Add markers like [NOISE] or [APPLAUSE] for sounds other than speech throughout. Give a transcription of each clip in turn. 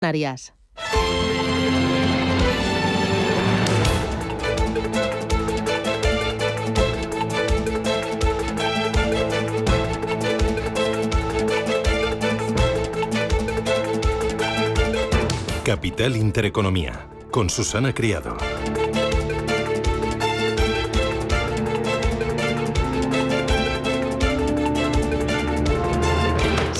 Canarias. Capital Intereconomía, con Susana Criado.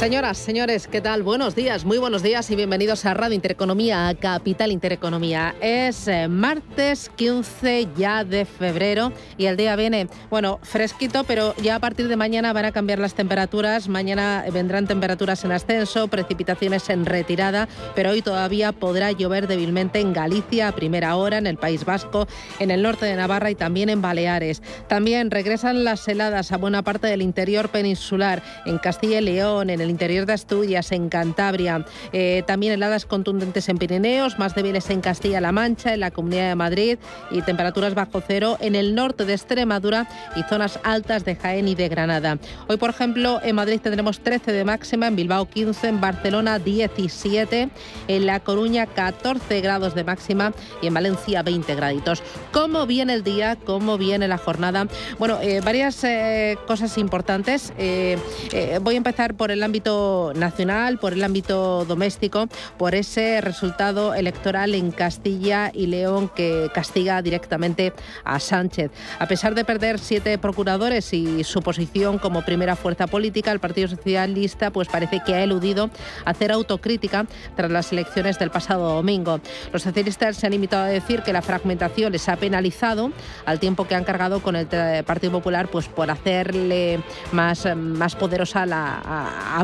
Señoras, señores, ¿qué tal? Buenos días, muy buenos días y bienvenidos a Radio Intereconomía, a Capital Intereconomía. Es eh, martes 15 ya de febrero y el día viene, bueno, fresquito, pero ya a partir de mañana van a cambiar las temperaturas. Mañana vendrán temperaturas en ascenso, precipitaciones en retirada, pero hoy todavía podrá llover débilmente en Galicia a primera hora, en el País Vasco, en el norte de Navarra y también en Baleares. También regresan las heladas a buena parte del interior peninsular, en Castilla y León, en el interior de Asturias, en Cantabria. Eh, también heladas contundentes en Pirineos, más débiles en Castilla-La Mancha, en la Comunidad de Madrid y temperaturas bajo cero en el norte de Extremadura y zonas altas de Jaén y de Granada. Hoy, por ejemplo, en Madrid tendremos 13 de máxima, en Bilbao 15, en Barcelona 17, en La Coruña 14 grados de máxima y en Valencia 20 graditos. ¿Cómo viene el día? ¿Cómo viene la jornada? Bueno, eh, varias eh, cosas importantes. voy a empezar por el ámbito nacional, por el ámbito doméstico, por ese resultado electoral en Castilla y León que castiga directamente a Sánchez. A pesar de perder siete procuradores y su posición como primera fuerza política, el Partido Socialista pues parece que ha eludido hacer autocrítica tras las elecciones del pasado domingo. Los socialistas se han limitado a decir que la fragmentación les ha penalizado al tiempo que han cargado con el Partido Popular pues por hacerle más, más poderosa la, a,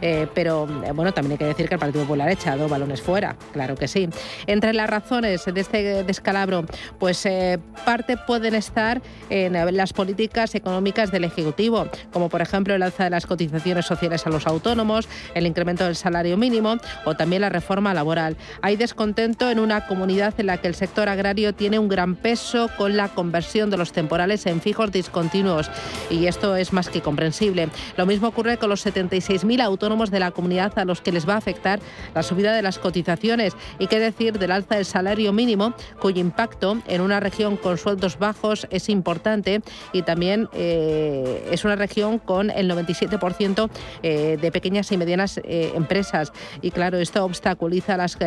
eh, pero eh, bueno, también hay que decir que el Partido Popular ha echado balones fuera, claro que sí. Entre las razones de este descalabro, pues eh, parte pueden estar en las políticas económicas del Ejecutivo, como por ejemplo el alza de las cotizaciones sociales a los autónomos, el incremento del salario mínimo o también la reforma laboral. Hay descontento en una comunidad en la que el sector agrario tiene un gran peso con la conversión de los temporales en fijos discontinuos y esto es más que comprensible. Lo mismo ocurre con los 75 6.000 autónomos de la comunidad a los que les va a afectar la subida de las cotizaciones y qué decir del alza del salario mínimo, cuyo impacto en una región con sueldos bajos es importante y también eh, es una región con el 97% eh, de pequeñas y medianas eh, empresas. Y claro, esto obstaculiza las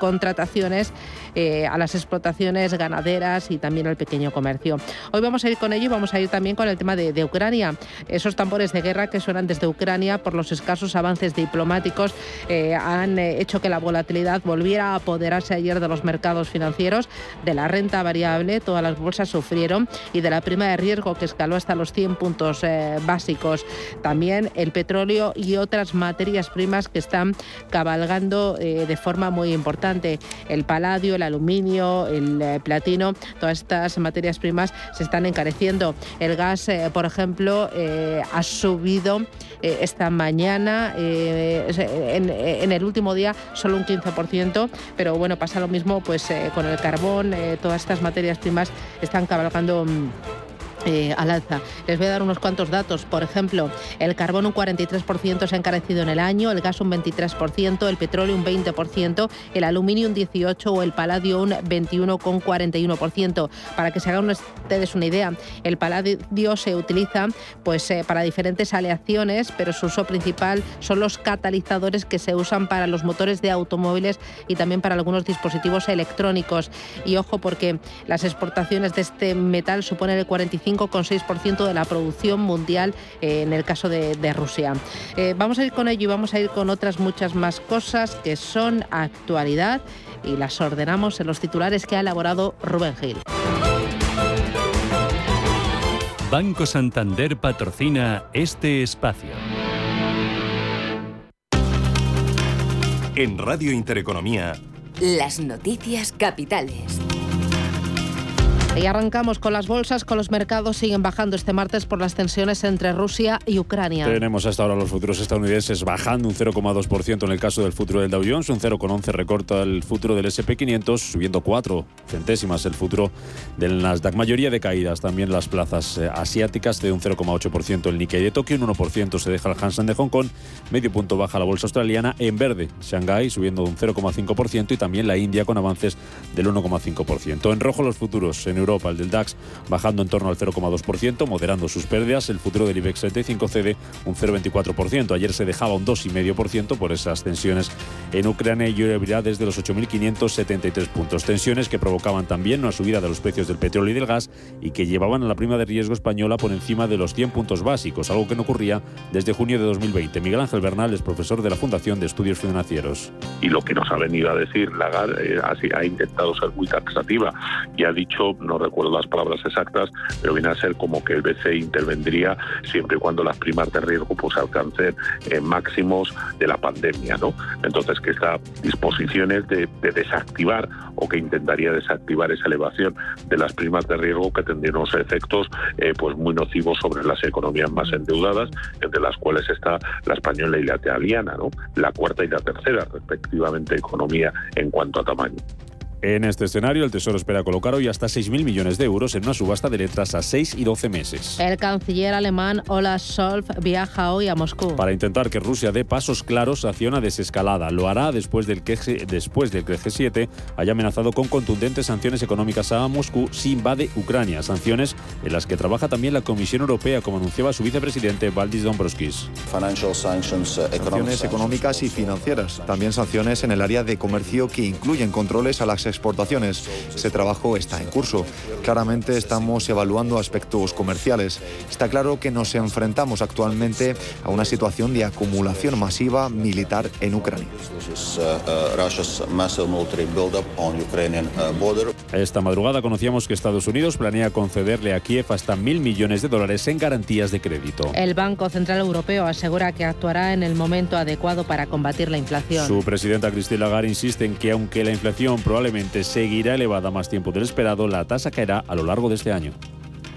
contrataciones a las explotaciones ganaderas y también al pequeño comercio. Hoy vamos a ir con ello y vamos a ir también con el tema de, de Ucrania. Esos tambores de guerra que suenan desde Ucrania por los escasos avances diplomáticos eh, han eh, hecho que la volatilidad volviera a apoderarse ayer de los mercados financieros, de la renta variable, todas las bolsas sufrieron y de la prima de riesgo que escaló hasta los 100 puntos eh, básicos. También el petróleo y otras materias primas que están cabalgando de forma muy importante. El paladio, el aluminio, el platino, todas estas materias primas se están encareciendo. El gas, por ejemplo, ha subido esta mañana, eh, en, el último día solo un 15%, pero bueno, pasa lo mismo pues eh, con el carbón, eh, todas estas materias primas están cabalgando mm, eh, al alza. Les voy a dar unos cuantos datos. Por ejemplo, el carbón un 43% se ha encarecido en el año, el gas un 23%, el petróleo un 20%, el aluminio un 18% o el paladio un 21,41%. Para que se hagan ustedes una idea, el paladio se utiliza pues, eh, para diferentes aleaciones, pero su uso principal son los catalizadores que se usan para los motores de automóviles y también para algunos dispositivos electrónicos. Y ojo porque las exportaciones de este metal suponen el 45 5,6% de la producción mundial eh, en el caso de, Rusia. Eh, vamos a ir con ello y vamos a ir con otras muchas más cosas que son actualidad y las ordenamos en los titulares que ha elaborado Rubén Gil. Banco Santander patrocina este espacio. En Radio Intereconomía. Las noticias capitales. Y arrancamos con las bolsas, con los mercados siguen bajando este martes por las tensiones entre Rusia y Ucrania. Tenemos hasta ahora los futuros estadounidenses bajando un 0,2% en el caso del futuro del Dow Jones, un 0,11 recorta el futuro del SP500, subiendo 4 centésimas el futuro del Nasdaq. Mayoría de caídas también las plazas eh, asiáticas de un 0,8% el Nikkei de Tokio, un 1% se deja el Hansen de Hong Kong, medio punto baja la bolsa australiana en verde, Shanghai subiendo un 0,5% y también la India con avances del 1,5%. En rojo los futuros en Europa, el del DAX bajando en torno al 0,2%, moderando sus pérdidas. El futuro del IBEX 75 cede un 0,24%. Ayer se dejaba un 2,5% por esas tensiones en Ucrania y ahora desde los 8.573 puntos. Tensiones que provocaban también una subida de los precios del petróleo y del gas y que llevaban a la prima de riesgo española por encima de los 100 puntos básicos, algo que no ocurría desde junio de 2020. Miguel Ángel Bernal es profesor de la Fundación de Estudios Financieros. Y lo que nos ha venido a decir Lagarde eh, ha intentado ser muy taxativa y ha dicho, no recuerdo las palabras exactas, pero viene a ser como que el BCE intervendría siempre y cuando las primas de riesgo pues alcancen eh, máximos de la pandemia, ¿no? Entonces que esta disposiciones de, de, desactivar o que intentaría desactivar esa elevación de las primas de riesgo que tendría unos efectos eh, pues muy nocivos sobre las economías más endeudadas, entre las cuales está la española y la italiana, ¿no? La cuarta y la tercera, respectivamente, economía en cuanto a tamaño. En este escenario, el Tesoro espera colocar hoy hasta 6.000 millones de euros en una subasta de letras a 6 y 12 meses. El canciller alemán Olaf Scholz viaja hoy a Moscú. Para intentar que Rusia dé pasos claros hacia una desescalada. Lo hará después del que, después del que el G7 haya amenazado con contundentes sanciones económicas a Moscú si invade Ucrania. Sanciones en las que trabaja también la Comisión Europea, como anunciaba su vicepresidente Valdis Dombrovskis. Uh, sanciones económicas y financieras. También sanciones en el área de comercio que incluyen controles a las exportaciones. Ese trabajo está en curso. Claramente estamos evaluando aspectos comerciales. Está claro que nos enfrentamos actualmente a una situación de acumulación masiva militar en Ucrania. Esta madrugada conocíamos que Estados Unidos planea concederle a Kiev hasta mil millones de dólares en garantías de crédito. El Banco Central Europeo asegura que actuará en el momento adecuado para combatir la inflación. Su presidenta Christine Lagarde insiste en que aunque la inflación probablemente seguirá elevada más tiempo del esperado, la tasa caerá a lo largo de este año.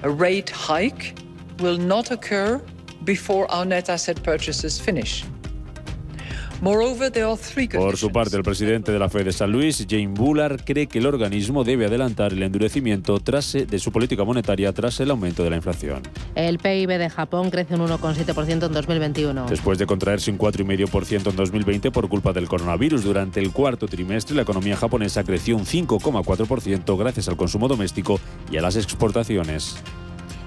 A rate hike will not occur before our net asset purchases finish. Por su parte, el presidente de la Fed de San Luis, Jane Bullard, cree que el organismo debe adelantar el endurecimiento tras, de su política monetaria tras el aumento de la inflación. El PIB de Japón crece un 1,7% en 2021. Después de contraerse un 4,5% en 2020 por culpa del coronavirus, durante el cuarto trimestre la economía japonesa creció un 5,4% gracias al consumo doméstico y a las exportaciones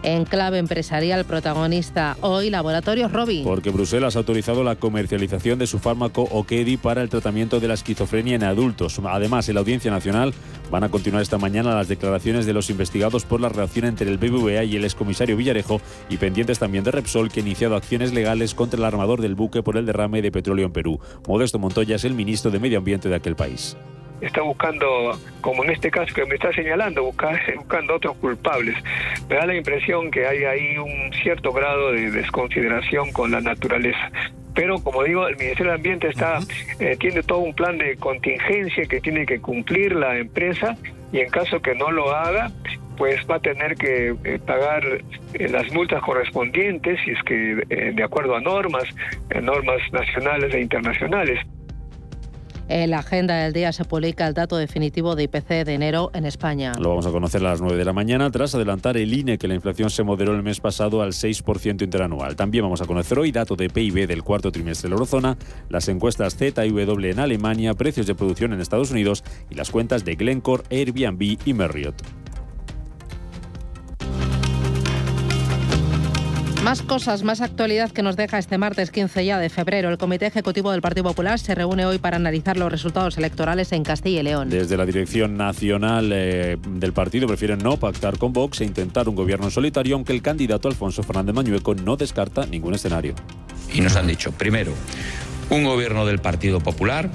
en clave empresarial protagonista hoy Laboratorios Robin. Porque Bruselas ha autorizado la comercialización de su fármaco Okedi para el tratamiento de la esquizofrenia en adultos. Además, en la Audiencia Nacional van a continuar esta mañana las declaraciones de los investigados por la relación entre el BBVA y el excomisario Villarejo y pendientes también de Repsol que ha iniciado acciones legales contra el armador del buque por el derrame de petróleo en Perú. Modesto Montoya es el ministro de Medio Ambiente de aquel país está buscando, como en este caso que me está señalando, [LAUGHS] buscando otros culpables. Me da la impresión que hay ahí un cierto grado de desconsideración con la naturaleza. Pero como digo, el Ministerio del Ambiente está, eh, tiene todo un plan de contingencia que tiene que cumplir la empresa y en caso que no lo haga, pues va a tener que eh, pagar eh, las multas correspondientes, si es que de acuerdo a normas, normas nacionales e internacionales. En la agenda del día se publica el dato definitivo de IPC de enero en España. Lo vamos a conocer a las 9 de la mañana tras adelantar el INE que la inflación se moderó el mes pasado al 6% interanual. También vamos a conocer hoy dato de PIB del cuarto trimestre de la eurozona, las encuestas ZW en Alemania, precios de producción en Estados Unidos y las cuentas de Glencore, Airbnb y Marriott. Más cosas, más actualidad que nos deja este martes 15 ya de febrero. El Comité Ejecutivo del Partido Popular se reúne hoy para analizar los resultados electorales en Castilla y León. Desde la dirección nacional eh, del partido prefieren no pactar con Vox e intentar un gobierno en solitario, aunque el candidato Alfonso Fernández Mañueco no descarta ningún escenario. Y nos han dicho, primero, un gobierno del Partido Popular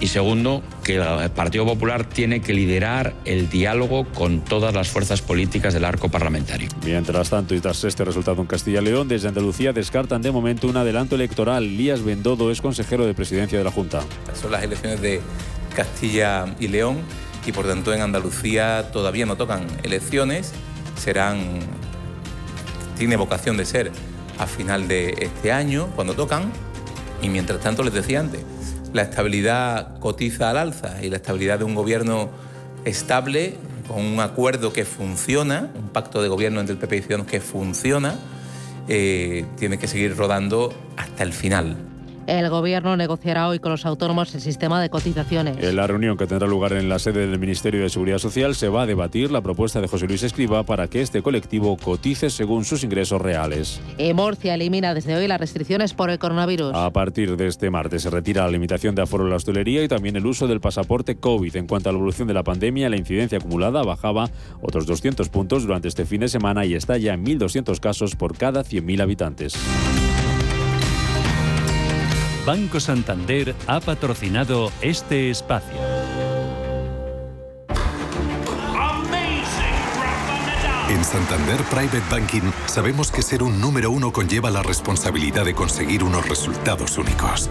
y segundo, que el Partido Popular tiene que liderar el diálogo con todas las fuerzas políticas del arco parlamentario. Mientras tanto, y tras este resultado en Castilla y León, desde Andalucía descartan de momento un adelanto electoral. Lías Bendodo es consejero de presidencia de la Junta. Son las elecciones de Castilla y León y por tanto en Andalucía todavía no tocan elecciones, serán, tiene vocación de ser a final de este año cuando tocan y mientras tanto les decía antes, la estabilidad cotiza al alza y la estabilidad de un gobierno estable con un acuerdo que funciona, un pacto de gobierno entre el PP y Ciudadanos que funciona, eh, tiene que seguir rodando hasta el final. El Gobierno negociará hoy con los autónomos el sistema de cotizaciones. En la reunión que tendrá lugar en la sede del Ministerio de Seguridad Social se va a debatir la propuesta de José Luis Escriba para que este colectivo cotice según sus ingresos reales. Y Murcia elimina desde hoy las restricciones por el coronavirus. A partir de este martes se retira la limitación de aforo en la hostelería y también el uso del pasaporte COVID. En cuanto a la evolución de la pandemia, la incidencia acumulada bajaba otros 200 puntos durante este fin de semana y está ya en 1.200 casos por cada 100.000 habitantes. Banco Santander ha patrocinado este espacio. En Santander Private Banking sabemos que ser un número uno conlleva la responsabilidad de conseguir unos resultados únicos.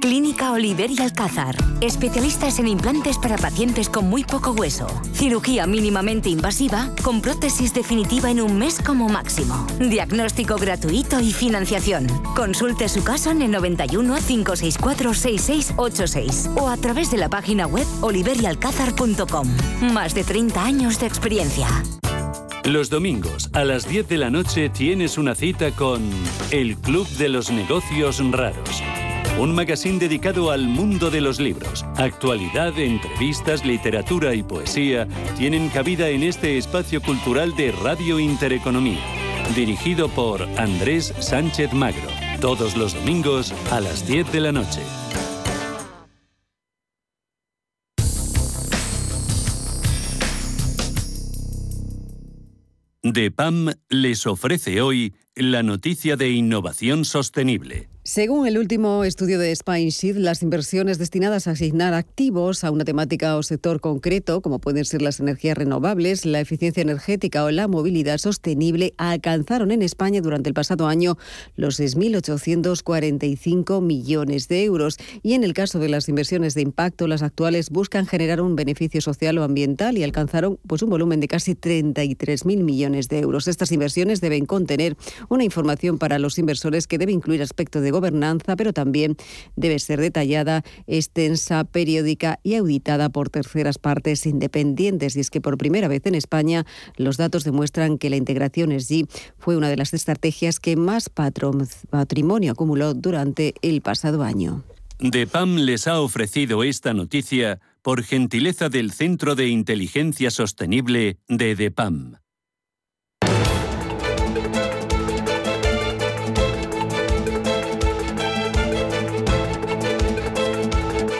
Clínica Oliver y Alcázar. Especialistas en implantes para pacientes con muy poco hueso. Cirugía mínimamente invasiva con prótesis definitiva en un mes como máximo. Diagnóstico gratuito y financiación. Consulte su caso en el 91 564 6686 o a través de la página web oliverialcázar.com. Más de 30 años de experiencia. Los domingos a las 10 de la noche tienes una cita con el Club de los Negocios Raros un magazine dedicado al mundo de los libros. Actualidad, entrevistas, literatura y poesía tienen cabida en este espacio cultural de Radio Intereconomía, dirigido por Andrés Sánchez Magro, todos los domingos a las 10 de la noche. DEPAM les ofrece hoy la noticia de innovación sostenible. Según el último estudio de Spinesheet, las inversiones destinadas a asignar activos a una temática o sector concreto, como pueden ser las energías renovables, la eficiencia energética o la movilidad sostenible, alcanzaron en España durante el pasado año los 6.845 millones de euros. Y en el caso de las inversiones de impacto, las actuales buscan generar un beneficio social o ambiental y alcanzaron pues, un volumen de casi 33.000 millones de euros. Estas inversiones deben contener una información para los inversores que debe incluir aspectos de gobernanza, pero también debe ser detallada, extensa, periódica y auditada por terceras partes independientes. Y es que por primera vez en España los datos demuestran que la integración SG fue una de las estrategias que más patrimonio acumuló durante el pasado año. DEPAM les ha ofrecido esta noticia por gentileza del Centro de Inteligencia Sostenible de DEPAM.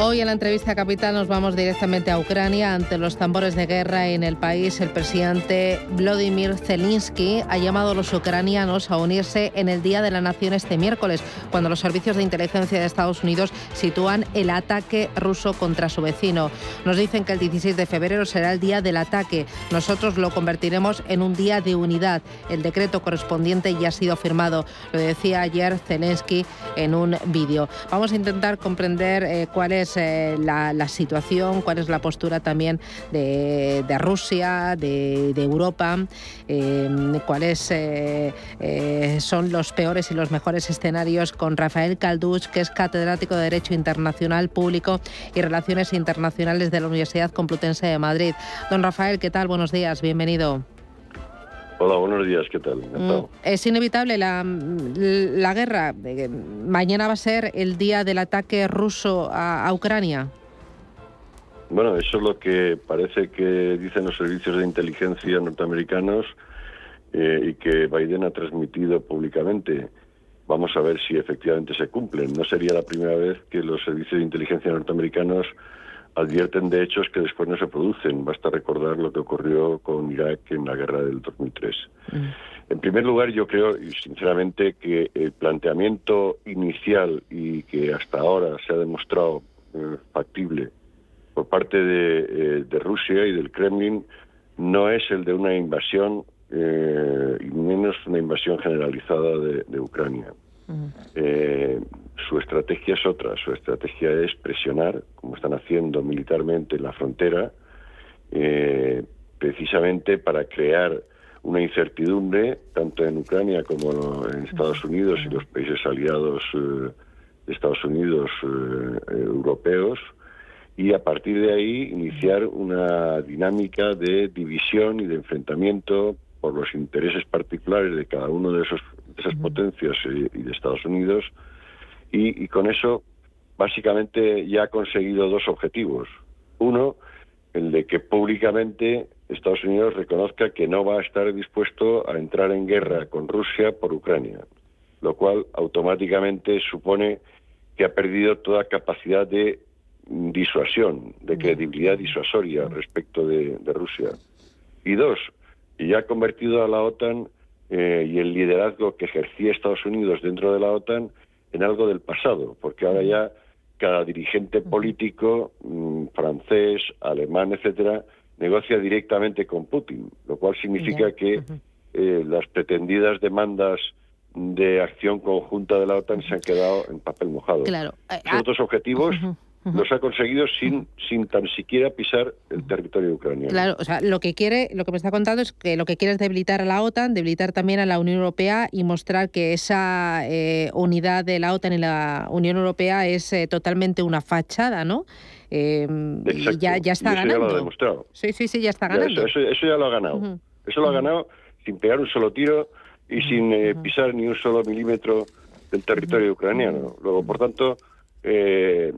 Hoy en la entrevista Capital nos vamos directamente a Ucrania. Ante los tambores de guerra en el país, el presidente Vladimir Zelensky ha llamado a los ucranianos a unirse en el Día de la Nación este miércoles, cuando los servicios de inteligencia de Estados Unidos sitúan el ataque ruso contra su vecino. Nos dicen que el 16 de febrero será el día del ataque. Nosotros lo convertiremos en un día de unidad. El decreto correspondiente ya ha sido firmado. Lo decía ayer Zelensky en un vídeo. Vamos a intentar comprender eh, cuál es eh, la, situación, cuál es la postura también de, Rusia, de, Europa, em, cuáles eh, eh, son los peores y los mejores escenarios con Rafael Calduch, que es catedrático de Derecho Internacional Público y Relaciones Internacionales de la Universidad Complutense de Madrid. Don Rafael, ¿qué tal? Buenos días, bienvenido. Hola, buenos días, ¿qué tal? Mm, es inevitable la, la, guerra. Mañana va a ser el día del ataque ruso a, Ucrania. Bueno, eso es lo que parece que dicen los servicios de inteligencia norteamericanos eh, y que Biden ha transmitido públicamente. Vamos a ver si efectivamente se cumplen. No sería la primera vez que los servicios de inteligencia norteamericanos advierten de hechos que después no se producen. Basta recordar lo que ocurrió con Irak en la guerra del 2003. Mm. En primer lugar, yo creo, y sinceramente, que el planteamiento inicial y que hasta ahora se ha demostrado eh, factible por parte de, eh, Rusia y del Kremlin no es el de una invasión, eh, y menos una invasión generalizada de Ucrania. Eh, su estrategia es otra, su estrategia es presionar, como están haciendo militarmente en la frontera, eh, precisamente para crear una incertidumbre, tanto en Ucrania como en Estados Unidos y los países aliados eh, de Estados Unidos europeos, y a partir de ahí iniciar una dinámica de división y de enfrentamiento por los intereses particulares de cada uno de esos esas potencias y, de Estados Unidos, y, con eso básicamente ya ha conseguido dos objetivos. Uno, el de que públicamente Estados Unidos reconozca que no va a estar dispuesto a entrar en guerra con Rusia por Ucrania, lo cual automáticamente supone que ha perdido toda capacidad de disuasión, de credibilidad disuasoria respecto de, de Rusia. Y dos, y ha convertido a la OTAN eh, y el liderazgo que ejercía Estados Unidos dentro de la OTAN en algo del pasado, porque ahora ya cada dirigente político mm, francés, alemán, etcétera, negocia directamente con Putin, lo cual significa que eh, las pretendidas demandas de acción conjunta de la OTAN se han quedado en papel mojado. Claro. Eh, otros objetivos los ha conseguido sin, sin tan siquiera pisar el territorio ucraniano. Claro, o sea, lo que quiere, lo que me está contando es que lo que quiere es debilitar a la OTAN, debilitar también a la Unión Europea y mostrar que esa eh, unidad de la OTAN y la Unión Europea es eh, totalmente una fachada, ¿no? Eh, ya, ya está eso ganando. Ya lo ha demostrado. Sí, sí, sí, ya está ganando. eso, ya lo ha ganado. Eso lo ha ganado sin pegar un solo tiro y sin pisar ni un solo milímetro del territorio ucraniano. Luego, por tanto, eh,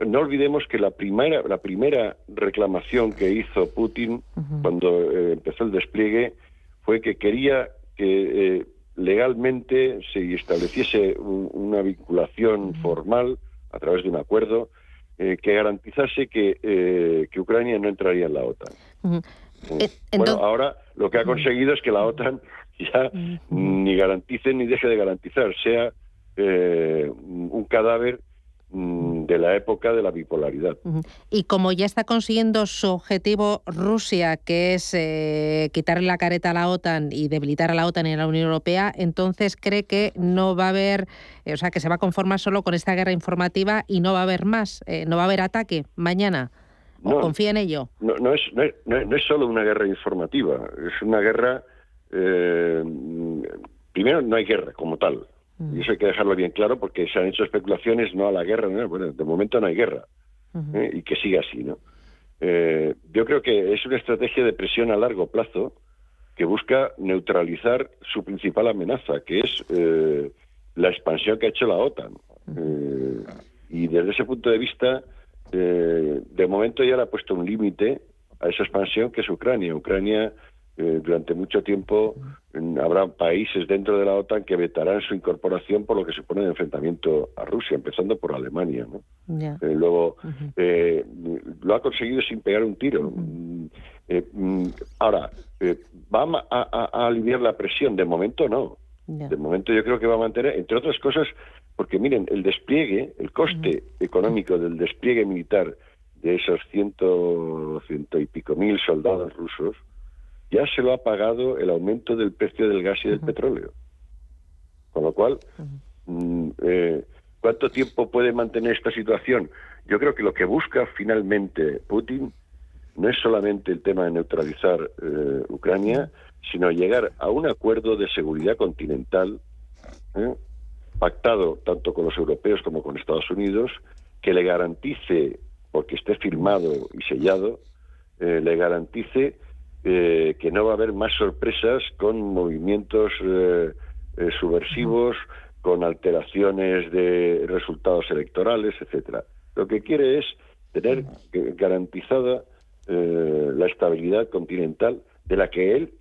no olvidemos que la primera, la primera reclamación que hizo Putin cuando eh, empezó el despliegue fue que quería que eh, legalmente se estableciese una vinculación formal a través de un acuerdo eh, que garantizase que, que, Ucrania no entraría en la OTAN. Bueno, ahora lo que ha conseguido es que la OTAN ya ni garantice ni deje de garantizar, sea un cadáver de la época de la bipolaridad. Y como ya está consiguiendo su objetivo Rusia, que es eh, quitarle la careta a la OTAN y debilitar a la OTAN y a la Unión Europea, entonces cree que no va a haber, eh, o sea, que se va a conformar solo con esta guerra informativa y no va a haber más, eh, no va a haber ataque mañana. ¿O confía en ello? No, no, es, no, es, solo una guerra informativa, es una guerra... primero, no hay guerra como tal. Y eso hay que dejarlo bien claro porque se han hecho especulaciones no a la guerra, bueno, de momento no hay guerra ¿eh? y que siga así, ¿no? Eh, yo creo que es una estrategia de presión a largo plazo que busca neutralizar su principal amenaza, que es eh, la expansión que ha hecho la OTAN. y desde ese punto de vista, de momento ya le ha puesto un límite a esa expansión que es Ucrania. Ucrania eh, durante mucho tiempo habrá países dentro de la OTAN que vetarán su incorporación por lo que se pone de enfrentamiento a Rusia, empezando por Alemania. ¿no? Eh, luego, eh, lo ha conseguido sin pegar un tiro. Mm, mm, ahora, ¿va a, aliviar la presión? De momento no. De momento yo creo que va a mantener, entre otras cosas, porque miren, el despliegue, el coste económico del despliegue militar de esos ciento, ciento y pico mil soldados rusos, ya se lo ha pagado el aumento del precio del gas y del petróleo. Con lo cual, mm, eh, ¿cuánto tiempo puede mantener esta situación? Yo creo que lo que busca finalmente Putin no es solamente el tema de neutralizar eh, Ucrania, sino llegar a un acuerdo de seguridad continental ¿eh? pactado tanto con los europeos como con Estados Unidos, que le garantice, porque esté firmado y sellado, le garantice eh, que no va a haber más sorpresas con movimientos eh, eh, subversivos, con alteraciones de resultados electorales, etcétera. Lo que quiere es tener garantizada la estabilidad continental de la que él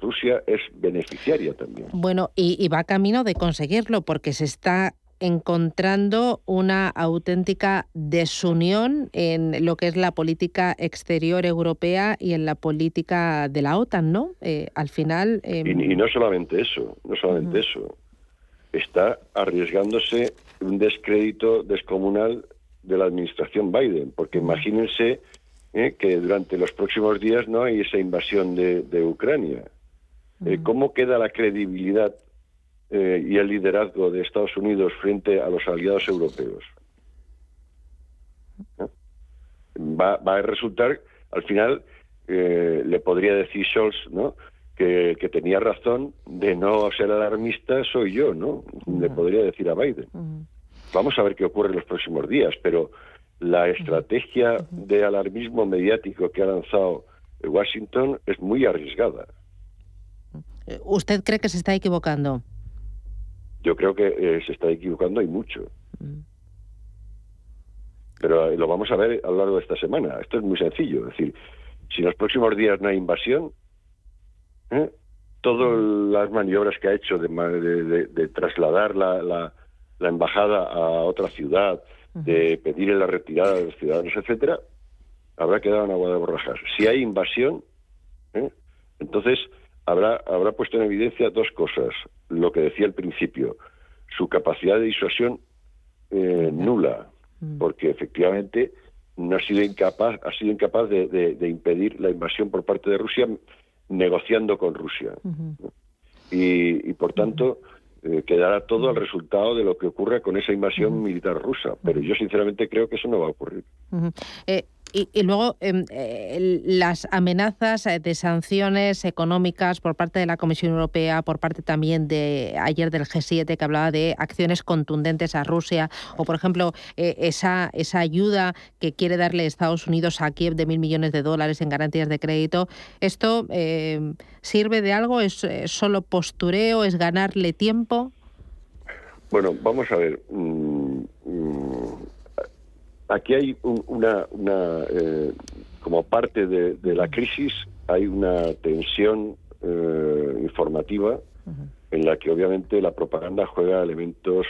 Rusia es beneficiaria también. Bueno, y, va camino de conseguirlo porque se está encontrando una auténtica desunión en lo que es la política exterior europea y en la política de la OTAN, ¿no? Eh, al final... Em, y, no solamente eso, no solamente eso. Está arriesgándose un descrédito descomunal de la administración Biden, porque imagínense eh, que durante los próximos días no hay esa invasión de, Ucrania. Eh, ¿Cómo queda la credibilidad eh, y el liderazgo de Estados Unidos frente a los aliados europeos. Va, a resultar, al final, eh, le podría decir Scholz, ¿no? Que, tenía razón de no ser alarmista soy yo, ¿no? Le podría decir a Biden. Vamos a ver qué ocurre en los próximos días, pero la estrategia de alarmismo mediático que ha lanzado Washington es muy arriesgada. ¿Usted cree que se está equivocando? Yo creo que eh, se está equivocando y mucho. Mm. Pero eh, lo vamos a ver a lo largo de esta semana. Esto es muy sencillo. Es decir, si en los próximos días no hay invasión, ¿eh? todas las maniobras que ha hecho de, trasladar la, la, embajada a otra ciudad, de pedir la retirada de los ciudadanos, etcétera, habrá quedado en agua de borrajas. Si hay invasión, entonces habrá, habrá puesto en evidencia dos cosas. Lo que decía al principio, su capacidad de disuasión eh, nula, mm. porque efectivamente no ha sido incapaz, ha sido incapaz de, impedir la invasión por parte de Rusia negociando con Rusia. y, por tanto, eh, quedará todo al resultado de lo que ocurra con esa invasión militar rusa. Pero yo sinceramente creo que eso no va a ocurrir. Y, luego em, eh, las amenazas eh, de sanciones económicas por parte de la Comisión Europea, por parte también de ayer del G7 que hablaba de acciones contundentes a Rusia, o por ejemplo eh, esa, esa ayuda que quiere darle Estados Unidos a Kiev de mil millones de dólares en garantías de crédito. ¿Esto em, sirve de algo? ¿Es solo postureo? ¿Es ganarle tiempo? Bueno, vamos a ver. Mm, aquí hay una, eh, como parte de, la crisis, hay una tensión eh, informativa en la que obviamente la propaganda juega elementos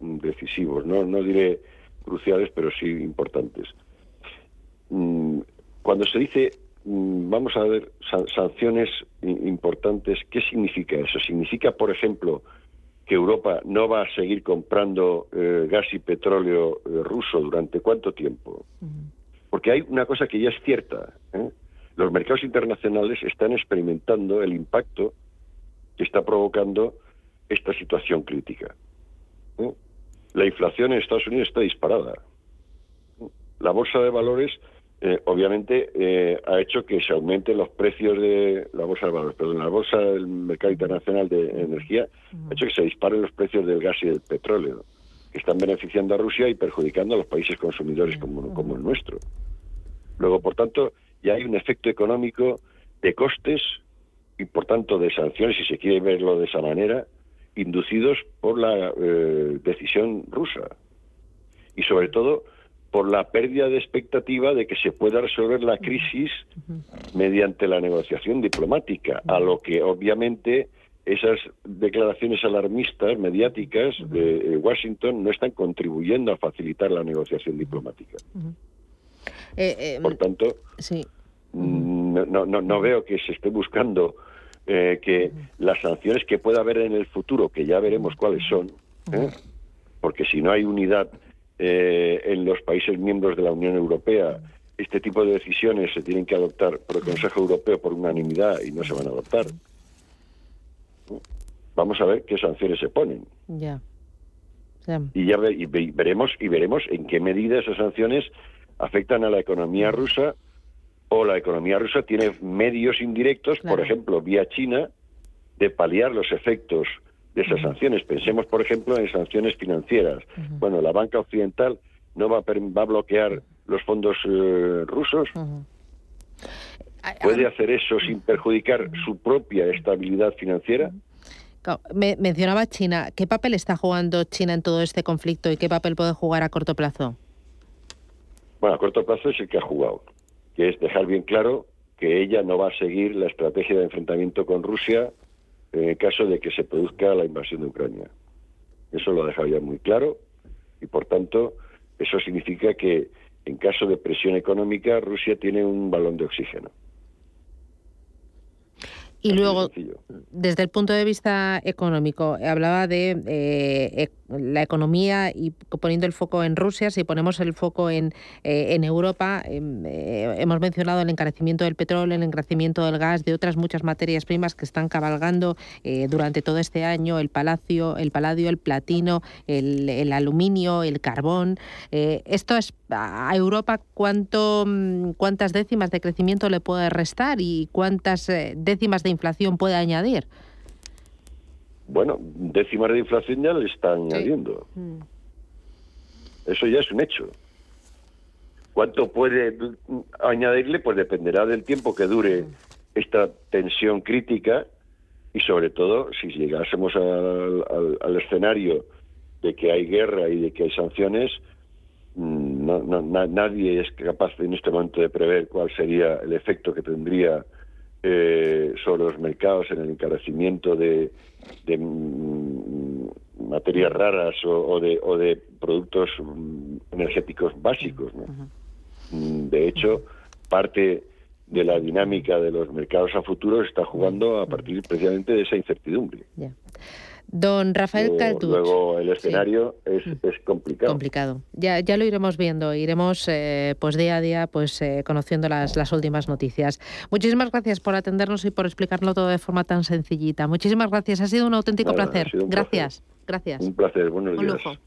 decisivos, no, no diré cruciales, pero sí importantes. Mm, cuando se dice mm, vamos a ver sanciones importantes, ¿qué significa eso? Significa, por ejemplo, que Europa no va a seguir comprando eh, gas y petróleo eh, ruso durante cuánto tiempo. Porque hay una cosa que ya es cierta. ¿eh? Los mercados internacionales están experimentando el impacto que está provocando esta situación crítica. La inflación en Estados Unidos está disparada. La bolsa de valores eh, obviamente eh, ha hecho que se aumenten los precios de la bolsa de valores, perdón, la bolsa del mercado internacional de energía ha hecho que se disparen los precios del gas y del petróleo, que están beneficiando a Rusia y perjudicando a los países consumidores como, como el nuestro. Luego, por tanto, ya hay un efecto económico de costes y, por tanto, de sanciones, si se quiere verlo de esa manera, inducidos por la eh, decisión rusa. Y sobre todo, por la pérdida de expectativa de que se pueda resolver la crisis mediante la negociación diplomática, a lo que obviamente esas declaraciones alarmistas mediáticas de Washington no están contribuyendo a facilitar la negociación diplomática. Eh, eh, por tanto, sí. Mm, no, no, no veo que se esté buscando eh, que las sanciones que pueda haber en el futuro, que ya veremos cuáles son, porque si no hay unidad en los países miembros de la Unión Europea, este tipo de decisiones se tienen que adoptar por el Consejo Europeo por unanimidad y no se van a adoptar. Vamos a ver qué sanciones se ponen. Ya. Y ya veremos y veremos en qué medida esas sanciones afectan a la economía rusa o la economía rusa tiene medios indirectos, por ejemplo, vía China, de paliar los efectos de esas sanciones. Pensemos, por ejemplo, en sanciones financieras. Bueno, la banca occidental no va a, va a bloquear los fondos eh, rusos. ¿Puede hacer eso sin perjudicar su propia estabilidad financiera? Me mencionaba China. ¿Qué papel está jugando China en todo este conflicto y qué papel puede jugar a corto plazo? Bueno, a corto plazo es el que ha jugado, que es dejar bien claro que ella no va a seguir la estrategia de enfrentamiento con Rusia en el caso de que se produzca la invasión de Ucrania. Eso lo ha dejado ya muy claro y, por tanto, eso significa que en caso de presión económica Rusia tiene un balón de oxígeno. Y luego, desde el punto de vista económico, hablaba de eh, la economía y poniendo el foco en Rusia, si ponemos el foco en, eh, en Europa, em, eh, hemos mencionado el encarecimiento del petróleo, el encarecimiento del gas, de otras muchas materias primas que están cabalgando durante todo este año, el palacio, el paladio, el platino, el, el aluminio, el carbón. esto es a Europa cuánto mm, cuántas décimas de crecimiento le puede restar y cuántas décimas de inflación puede añadir? Bueno, décimas de inflación ya le está añadiendo. Mm. Eso ya es un hecho. ¿Cuánto puede añadirle? Pues dependerá del tiempo que dure mm. esta tensión crítica y sobre todo si llegásemos al, escenario de que hay guerra y de que hay sanciones, mm, nadie es capaz en este momento de prever cuál sería el efecto que tendría eh, sobre los mercados en el encarecimiento de, mm, materias raras o, de, o, de, productos mm, energéticos básicos. Mm, de hecho, parte de la dinámica de los mercados a futuro está jugando a partir precisamente de esa incertidumbre. Don Rafael luego, Luego el escenario es, es, complicado. Complicado. Ya, ya lo iremos viendo, iremos eh, pues día a día pues eh, conociendo las, las últimas noticias. Muchísimas gracias por atendernos y por explicarlo todo de forma tan sencillita. Muchísimas gracias, ha sido un auténtico placer. gracias, gracias. Un placer, buenos días.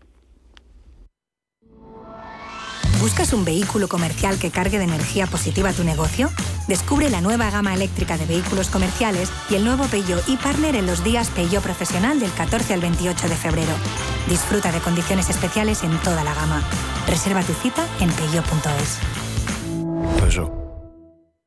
¿Buscas un vehículo comercial que cargue de energía positiva tu negocio? Descubre la nueva gama eléctrica de vehículos comerciales y el nuevo Peugeot e-Partner en los días Peugeot Profesional del 14 al 28 de febrero. Disfruta de condiciones especiales en toda la gama. Reserva tu cita en peugeot.es.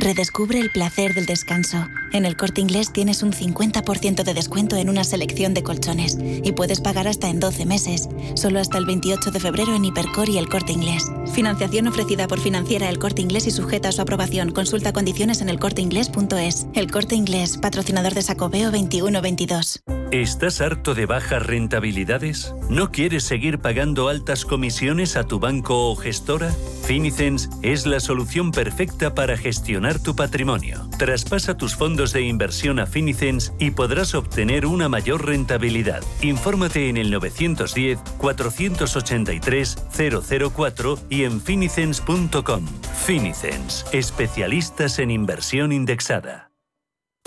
Redescubre el placer del descanso. En el corte inglés tienes un 50% de descuento en una selección de colchones y puedes pagar hasta en 12 meses. Solo hasta el 28 de febrero en Hipercor y el corte inglés. Financiación ofrecida por financiera el corte inglés y sujeta a su aprobación. Consulta condiciones en elcorteinglés.es. El corte inglés, patrocinador de Sacobeo 2122. ¿Estás harto de bajas rentabilidades? ¿No quieres seguir pagando altas comisiones a tu banco o gestora? Finicens es la solución perfecta para gestionar tu patrimonio. Traspasa tus fondos de inversión a Finicens y podrás obtener una mayor rentabilidad. Infórmate en el 910-483-004 y en finicens.com. Finicens, especialistas en inversión indexada.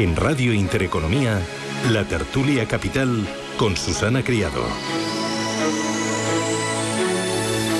En Radio Intereconomía, la tertulia capital con Susana Criado.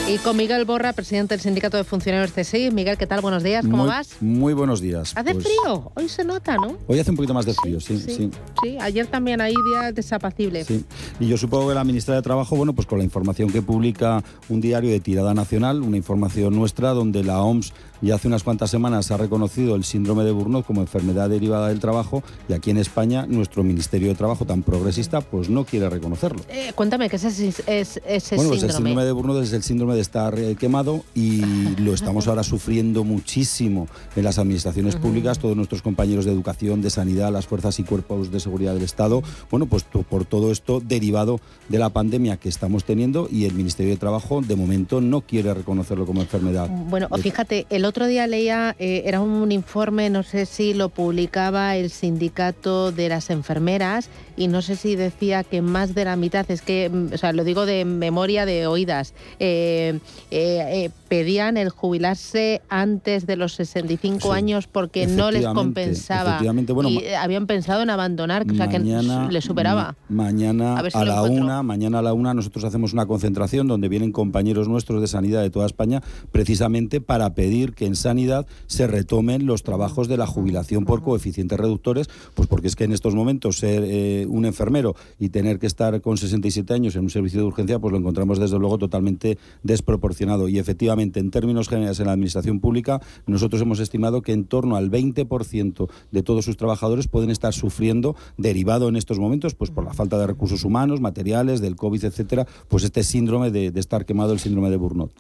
Y con Miguel Borra, presidente del Sindicato de Funcionarios CSI. Miguel, ¿qué tal? Buenos días, ¿cómo muy, vas? Muy buenos días. Hace Pues, frío, hoy se nota, ¿no? Hoy hace un poquito más de frío, sí, Sí. sí. Sí, ayer también hay días desapacibles. Sí. Y yo supongo que la ministra de Trabajo, bueno, pues con la información que publica un diario de tirada nacional, una información nuestra, donde la OMS ya hace unas cuantas semanas ha reconocido el síndrome de Burnout como enfermedad derivada del trabajo y aquí en España nuestro Ministerio de Trabajo tan progresista pues no quiere reconocerlo. Eh, cuéntame, ¿qué es ese, es- ese Bueno, pues el síndrome? síndrome de Burnout es el síndrome de estar eh, quemado y [LAUGHS] lo estamos ahora sufriendo muchísimo en las administraciones públicas, todos nuestros compañeros de educación, de sanidad, las fuerzas y cuerpos de seguridad del Estado. Bueno, pues por todo esto derivado de la pandemia que estamos teniendo y el Ministerio de Trabajo de momento no quiere reconocerlo como enfermedad. Bueno, fíjate, el otro día leía, eh, era un informe, no sé si lo publicaba el sindicato de las enfermeras y no sé si decía que más de la mitad, es que, mm, o sea, lo digo de memoria de oídas, eh, eh, pedían el jubilarse antes de los 65 años porque no les compensaba efectivamente. Bueno, y habían pensado en abandonar, o sea, que le superaba. ma- Mañana A si la encuentro. una, mañana a la una nosotros hacemos una concentración donde vienen compañeros nuestros de sanidad de toda España precisamente para pedir que en sanidad se retomen los trabajos de la jubilación por coeficientes reductores, pues porque es que en estos momentos ser eh, un enfermero y tener que estar con 67 años en un servicio de urgencia, pues lo encontramos desde luego totalmente desproporcionado. Y efectivamente, en términos generales en la administración pública, nosotros hemos estimado que en torno al 20% de todos sus trabajadores pueden estar sufriendo, derivado en estos momentos, pues por la falta de recursos humanos, materiales, del COVID, etcétera, pues este síndrome de, de estar quemado, el síndrome de burnout.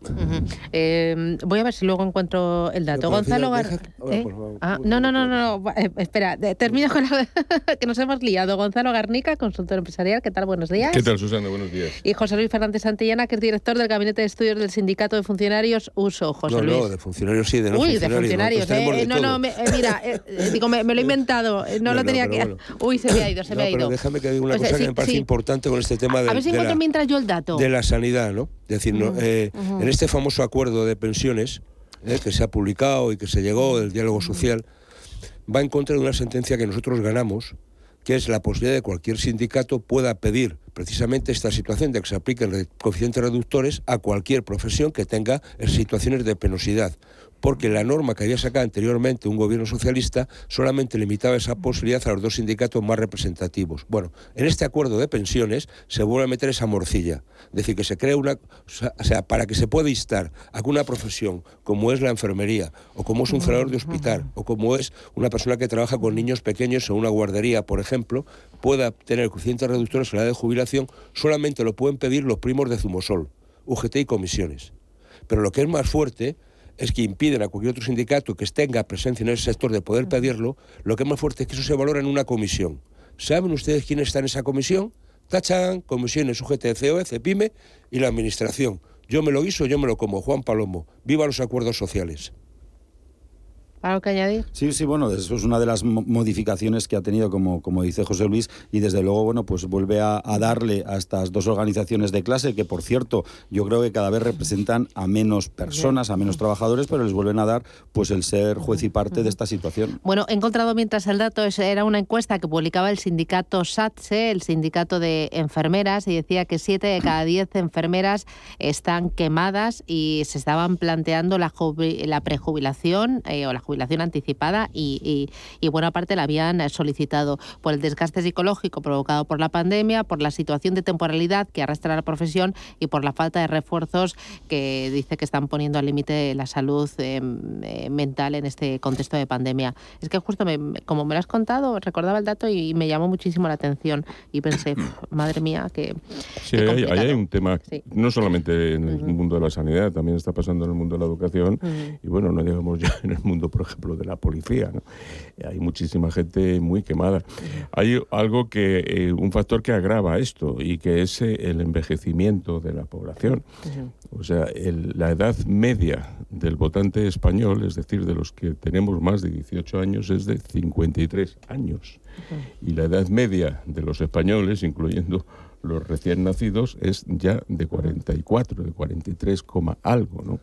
Eh, voy a ver si luego encuentro el dato. Gonzalo Gar... ahora, ¿Eh? por favor. Ah, no, no, no, no, eh, espera, termino con la... [LAUGHS] que nos hemos liado. Gonzalo Garnica, consultor empresarial, ¿qué tal? Buenos días. ¿Qué tal, Susana? Buenos días. Y José Luis Fernández Santillana, que es director del Gabinete de Estudios del Sindicato de Funcionarios USO. José no, Luis. no, de funcionarios sí, de no Uy, de funcionarios. funcionarios. Nosotros tenemos eh, de no, no, me- eh, mira, eh, eh, digo, me, me lo he inventado. No, No, lo no, tenía que. bueno. Uy, se me ha ido, se No, me ha pero ido. déjame que diga una O sea, cosa sí, que me parece sí. importante con este tema de, A ver si de encuentro la, mientras yo el dato. de la sanidad, ¿no? Es decir, no, eh, ujú. en este famoso acuerdo de pensiones que se ha publicado y que se llegó del diálogo social, va en contra de una sentencia que nosotros ganamos, que es la posibilidad de que cualquier sindicato pueda pedir precisamente esta situación de que se apliquen coeficientes reductores a cualquier profesión que tenga eh, situaciones de penosidad. Porque la norma que había sacado anteriormente un gobierno socialista solamente limitaba esa posibilidad a los dos sindicatos más representativos. Bueno, en este acuerdo de pensiones se vuelve a meter esa morcilla. Es decir, que se crea una. O sea, para que se pueda instar a que una profesión como es la enfermería, o como es un celador de hospital, o como es una persona que trabaja con niños pequeños en una guardería, por ejemplo, pueda tener coeficientes reductores en la edad de jubilación, solamente lo pueden pedir los primos de Zumosol, UGT y comisiones. Pero lo que es más fuerte es que impiden a cualquier otro sindicato que tenga presencia en ese sector de poder pedirlo, lo que es más fuerte es que eso se valora en una comisión. ¿Saben ustedes quién está en esa comisión? Tachan, comisiones UGT, COE, CEPIME y la administración. Yo me lo guiso, yo me lo como. Juan Palomo. Viva los acuerdos sociales. ¿Algo que añadir? Sí, sí, bueno, eso es una de las mo- modificaciones que ha tenido, como, como dice José Luis, y desde luego, bueno, pues vuelve a, a darle a estas dos organizaciones de clase, que por cierto, yo creo que cada vez representan a menos personas, a menos trabajadores, pero les vuelven a dar pues el ser juez y parte de esta situación. Bueno, he encontrado mientras el dato era una encuesta que publicaba el sindicato SATSE, el sindicato de enfermeras, y decía que siete de cada diez enfermeras están quemadas y se estaban planteando la, la prejubilación eh, o la jubilación jubilación anticipada y, buena parte la habían solicitado por el desgaste psicológico provocado por la pandemia, por la situación de temporalidad que arrastra la profesión y por la falta de refuerzos que dice que están poniendo al límite la salud em, eh, mental en este contexto de pandemia. Es que justo como me lo has contado, recordaba el dato y me llamó muchísimo la atención y pensé, [CLEARS THROAT] madre mía, que... Sí, ahí hay, un tema, no solamente en el mundo de la sanidad, también está pasando en el mundo de la educación y bueno, no digamos ya en el mundo, por ejemplo, de la policía. ¿no? Hay muchísima gente muy quemada. Hay algo que, eh, un factor que agrava esto y que es eh, el envejecimiento de la población. O sea, la edad media del votante español, es decir, de los que tenemos más de 18 años, es de 53 años. Y la edad media de los españoles, incluyendo los recién nacidos, es ya de 44, de 43, algo, ¿no?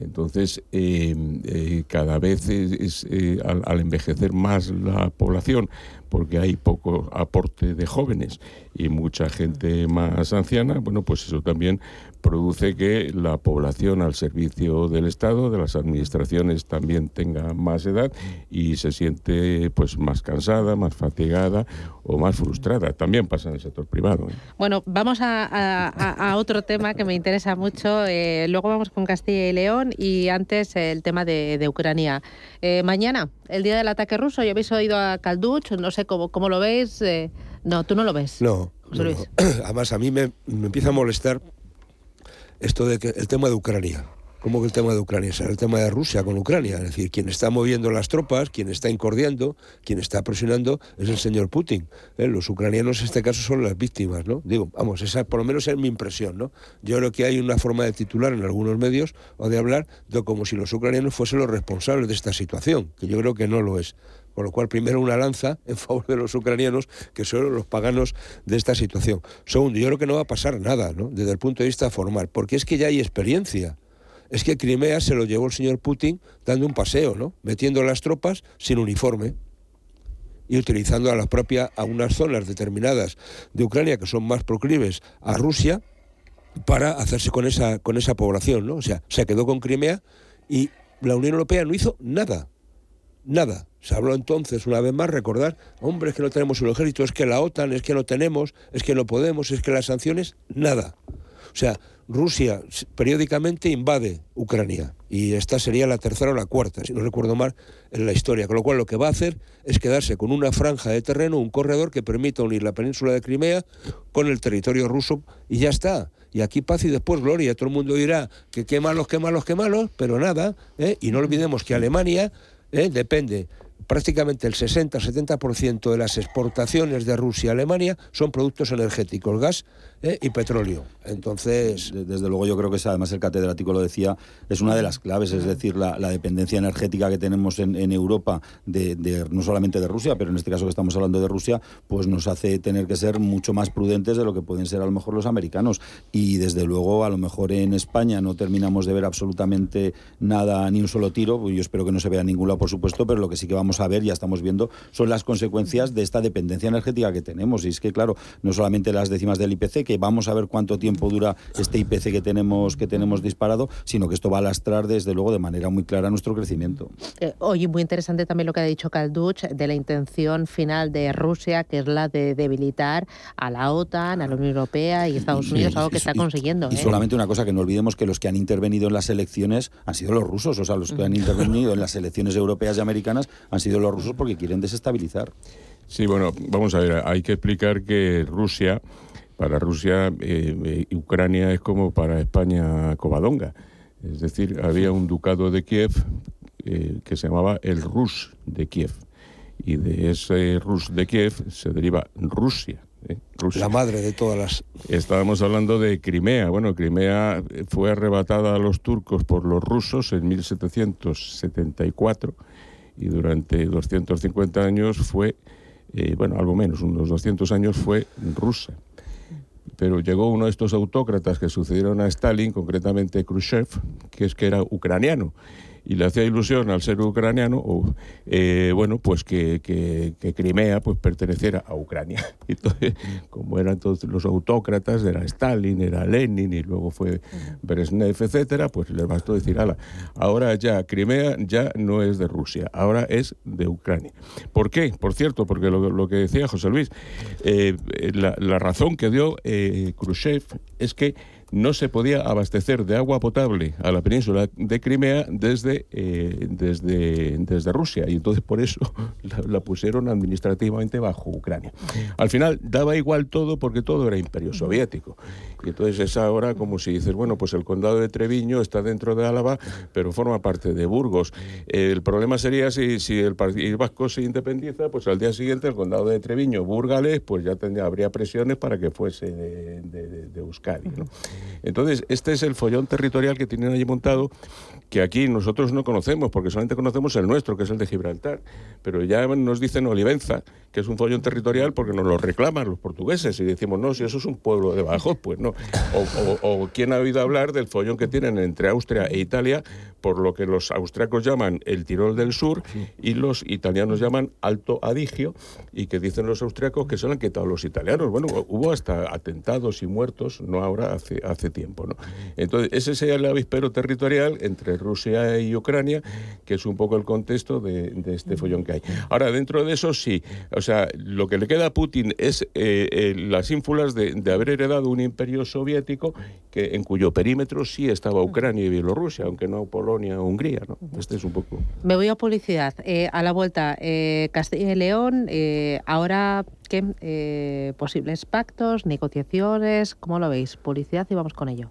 Entonces, eh, eh, cada vez es, eh, al, envejecer más la población, porque hay poco aporte de jóvenes y mucha gente más anciana, bueno, pues eso también produce que la población al servicio del Estado, de las administraciones, también tenga más edad y se siente pues más cansada, más fatigada o más frustrada. También pasa en el sector privado. ¿eh? Bueno, vamos a, otro tema que me interesa mucho. Eh, luego vamos con Castilla y León y antes el tema de, Ucrania. Eh, mañana, el día del ataque ruso, ya habéis oído a Kalduch, no sé cómo, cómo lo veis. no, tú no lo ves. No. [CLEARS THROAT] Además, a mí me, me empieza a molestar esto de que el tema de Ucrania. ¿Cómo que el tema de Ucrania? Es el tema de Rusia con Ucrania. Es decir, quien está moviendo las tropas, quien está incordiando, quien está presionando es el señor Putin. ¿Eh? Los ucranianos en este caso son las víctimas, ¿no? Digo, vamos, esa por lo menos es mi impresión, ¿no? Yo creo que hay una forma de titular en algunos medios o de hablar de como si los ucranianos fuesen los responsables de esta situación, que yo creo que no lo es. Con lo cual, primero una lanza en favor de los ucranianos, que son los paganos de esta situación. Segundo, yo creo que no va a pasar nada, ¿no? Desde el punto de vista formal, porque es que ya hay experiencia. Es que Crimea se lo llevó el señor Putin dando un paseo, ¿no? Metiendo las tropas sin uniforme y utilizando a la propia a unas zonas determinadas de Ucrania que son más proclives a Rusia para hacerse con esa con esa población, ¿no? O sea, se quedó con Crimea y la Unión Europea no hizo nada. Nada. Se habló entonces, una vez más, recordar, hombre, es que no tenemos un ejército, es que la OTAN, es que no tenemos, es que no podemos, es que las sanciones, nada. O sea, Rusia periódicamente invade Ucrania y esta sería la tercera o la cuarta, si no recuerdo mal, en la historia. Con lo cual lo que va a hacer es quedarse con una franja de terreno, un corredor que permita unir la península de Crimea con el territorio ruso y ya está. Y aquí paz y después gloria. Todo el mundo dirá que qué malos, qué malos, qué malos, pero nada. ¿eh? Y no olvidemos que Alemania ¿eh? depende prácticamente el 60-70% de las exportaciones de Rusia a Alemania son productos energéticos, gas ¿eh? y petróleo. Entonces... Desde luego yo creo que además el catedrático lo decía, es una de las claves, es decir, la, dependencia energética que tenemos en, Europa, de, no solamente de Rusia, pero en este caso que estamos hablando de Rusia, pues nos hace tener que ser mucho más prudentes de lo que pueden ser a lo mejor los americanos. Y desde luego a lo mejor en España no terminamos de ver absolutamente nada, ni un solo tiro, yo espero que no se vea ningún lado, por supuesto, pero lo que sí que vamos a ver, ya estamos viendo, son las consecuencias de esta dependencia energética que tenemos. Y es que, claro, no solamente las décimas del IPC, vamos a ver cuánto tiempo dura este IPC que tenemos, que tenemos disparado, sino que esto va a lastrar desde luego de manera muy clara nuestro crecimiento. Eh, oye, muy interesante también lo que ha dicho Calduch de la intención final de Rusia, que es la de debilitar a la OTAN, a la Unión Europea y Estados Unidos, algo que está consiguiendo. Y, ¿eh? solamente una cosa, que no olvidemos que los que han intervenido en las elecciones han sido los rusos, o sea, los que han intervenido en las elecciones [LAUGHS] europeas y americanas han sido los rusos porque quieren desestabilizar. Sí, bueno, vamos a ver, hay que explicar que Rusia para Rusia, eh, eh, Ucrania es como para España Covadonga. Es decir, había un ducado de Kiev eh, que se llamaba el Rus de Kiev. Y de ese Rus de Kiev se deriva Rusia. La madre de todas las... Estábamos hablando de Crimea. Bueno, Crimea fue arrebatada a los turcos por los rusos en 1774 y durante 250 años fue, bueno, algo menos, unos 200 años fue rusa pero llegó uno de estos autócratas que sucedieron a Stalin, concretamente Khrushchev, que es que era ucraniano. Y le hacía ilusión al ser ucraniano, eh, bueno, pues que, que, Crimea pues perteneciera a Ucrania. [LAUGHS] Entonces, como eran todos los autócratas, era Stalin, era Lenin y luego fue Brezhnev, etcétera, pues les bastó decir, ala, ahora ya Crimea ya no es de Rusia, ahora es de Ucrania. ¿Por qué? Por cierto, porque lo, que decía José Luis, eh, la, la, razón que dio eh, Khrushchev es que no se podía abastecer de agua potable a la península de Crimea desde, eh, desde, desde Rusia y entonces por eso [LAUGHS] la, pusieron administrativamente bajo Ucrania. Al final daba igual todo porque todo era imperio soviético. Y entonces es ahora como si dices, bueno, pues el condado de Treviño está dentro de Álava, pero forma parte de Burgos. el problema sería si, si el País Vasco se independiza, pues al día siguiente el condado de Treviño, Burgales, pues ya tendría, habría presiones para que fuese de, de, Euskadi. ¿no? Entonces, este es el follón territorial que tienen allí montado, que aquí nosotros no conocemos, porque solamente conocemos el nuestro, que es el de Gibraltar. Pero ya nos dicen Olivenza, que es un follón territorial, porque nos lo reclaman los portugueses, y decimos, no, si eso es un pueblo de bajos, pues no. O, o, quién ha oído hablar del follón que tienen entre Austria e Italia, por lo que los austriacos llaman el Tirol del Sur y los italianos llaman Alto Adigio, y que dicen los austriacos que se lo han quitado los italianos. Bueno, hubo hasta atentados y muertos, no ahora, hace hace tiempo. ¿no? Entonces, ese sería el avispero territorial entre Rusia y Ucrania, que es un poco el contexto de, este follón que hay. Ahora, dentro de eso sí, o sea, lo que le queda a Putin es eh, eh, las ínfulas de, haber heredado un imperio soviético que, en cuyo perímetro sí estaba Ucrania y Bielorrusia, aunque no Polonia o Hungría. ¿no? Este es un poco... Me voy a publicidad. Eh, a la vuelta, Castilla y León, ahora eh, posibles pactos, negociaciones, ¿cómo lo veis? Publicidad y vamos con ello.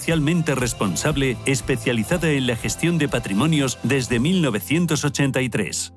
socialmente responsable especializada en la gestión de patrimonios desde 1983.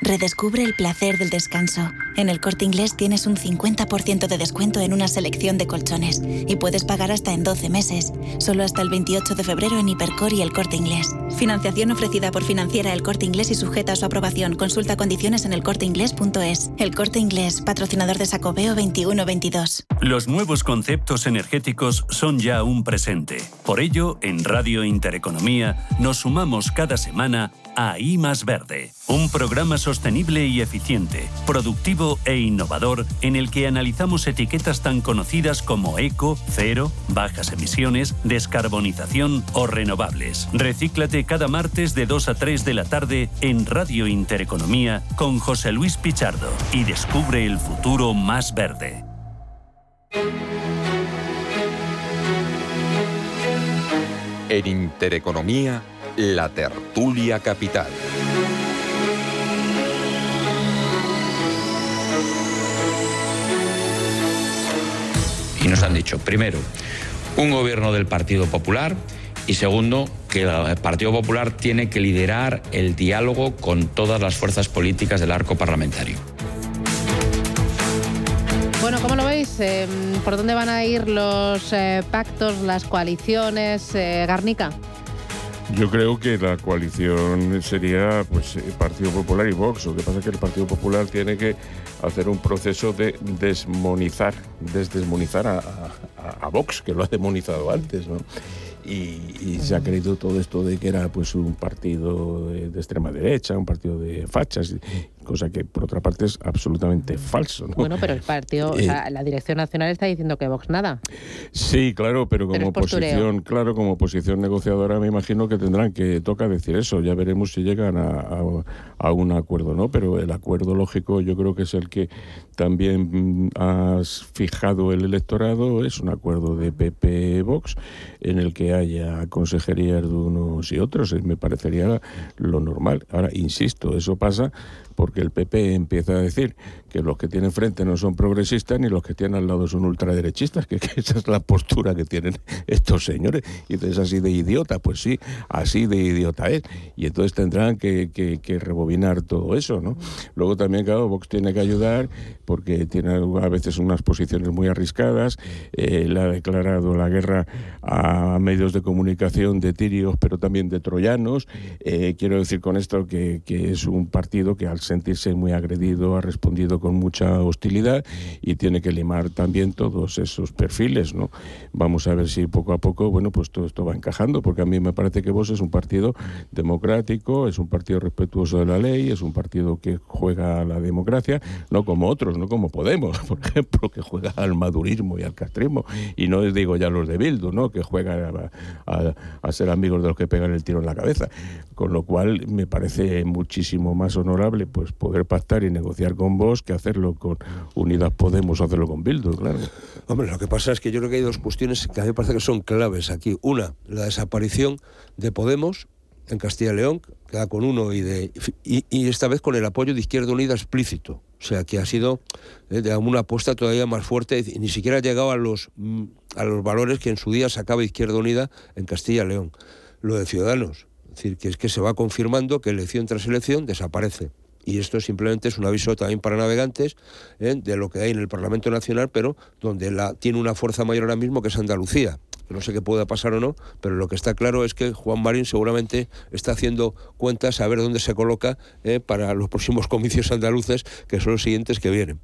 Redescubre el placer del descanso. En el corte inglés tienes un 50% de descuento en una selección de colchones y puedes pagar hasta en 12 meses, solo hasta el 28 de febrero en Hipercor y el corte inglés. Financiación ofrecida por financiera el corte inglés y sujeta a su aprobación. Consulta condiciones en elcorteinglés.es. El corte inglés, patrocinador de Sacobeo 2122. Los nuevos conceptos energéticos son ya un presente. Por ello, en Radio Intereconomía nos sumamos cada semana a I más Verde, un programa sostenible y eficiente, productivo e innovador en el que analizamos etiquetas tan conocidas como eco, cero, bajas emisiones, descarbonización o renovables. Recíclate cada martes de 2 a 3 de la tarde en Radio Intereconomía con José Luis Pichardo y descubre el futuro más verde. En Intereconomía, la tertulia capital. Nos han dicho, primero, un gobierno del Partido Popular y segundo, que el Partido Popular tiene que liderar el diálogo con todas las fuerzas políticas del arco parlamentario. em, ¿por dónde van a ir los eh, pactos, las coaliciones? Eh, Garnica. Yo creo que la coalición sería pues Partido Popular y Vox. Lo que pasa es que el Partido Popular tiene que hacer un proceso de desmonizar, desdesmonizar a, Vox, que lo ha demonizado antes, ¿no? y, se ha creído todo esto de que era pues un partido de, extrema derecha, un partido de fachas, cosa que por otra parte es absolutamente falso. Bueno, pero el partido, o sea, eh, la dirección nacional está diciendo que Vox nada. Sí, claro, pero como posición, claro, como posición negociadora me imagino que tendrán que toca decir eso. Ya veremos si llegan a, a un acuerdo, ¿no? Pero el acuerdo lógico yo creo que es el que también mm, has fijado el electorado, es un acuerdo de PP Vox en el que haya consejerías de unos y otros, me parecería lo normal. Ahora, insisto, eso pasa porque el PP empieza a decir que los que tienen frente no son progresistas ni los que tienen al lado son ultraderechistas, que, esa es la postura que tienen estos señores. Y entonces así de idiota, pues sí, así de idiota es. Y entonces tendrán que, que, rebobinar todo eso, ¿no? Luego también, claro, Vox tiene que ayudar porque tiene a veces unas posiciones muy arriscadas. Eh, le ha declarado la guerra a medios de comunicación de tirios, pero también de troyanos. Eh, quiero decir con esto que, que es un partido que al sentirse muy agredido ha respondido con mucha hostilidad y tiene que limar también todos esos perfiles, ¿no? Vamos a ver si poco a poco, bueno, pues todo esto va encajando, porque a mí me parece que vos es un partido democrático, es un partido respetuoso de la ley, es un partido que juega a la democracia, no como otros, no como Podemos, [LAUGHS] por ejemplo, que juega al madurismo y al castrismo, y no digo ya los de Bildu, ¿no? Que juegan a ser amigos de los que pegan el tiro en la cabeza, con lo cual me parece muchísimo más honorable pues poder pactar y negociar con vos que hacerlo con Unidas Podemos o hacerlo con Bildu, claro. Hombre, lo que pasa es que yo creo que hay dos cuestiones que a mí me parece que son claves aquí. Una, la desaparición de Podemos en Castilla y León, queda con uno y, de, y, esta vez con el apoyo de Izquierda Unida explícito. O sea, que ha sido eh, una apuesta todavía más fuerte y ni siquiera ha llegado a los, mm, a los valores que en su día sacaba Izquierda Unida en Castilla y León. Lo de Ciudadanos, es decir, que es que se va confirmando que elección tras elección desaparece y esto simplemente es un aviso también para navegantes ¿eh? de lo que hay en el Parlamento Nacional, pero donde tiene una fuerza mayor ahora mismo que es Andalucía. No sé qué pueda pasar o no, pero lo que está claro es que Juan Marín seguramente está haciendo cuentas a ver dónde se coloca ¿eh? para los próximos [LAUGHS] comicios andaluces, que son los siguientes que vienen.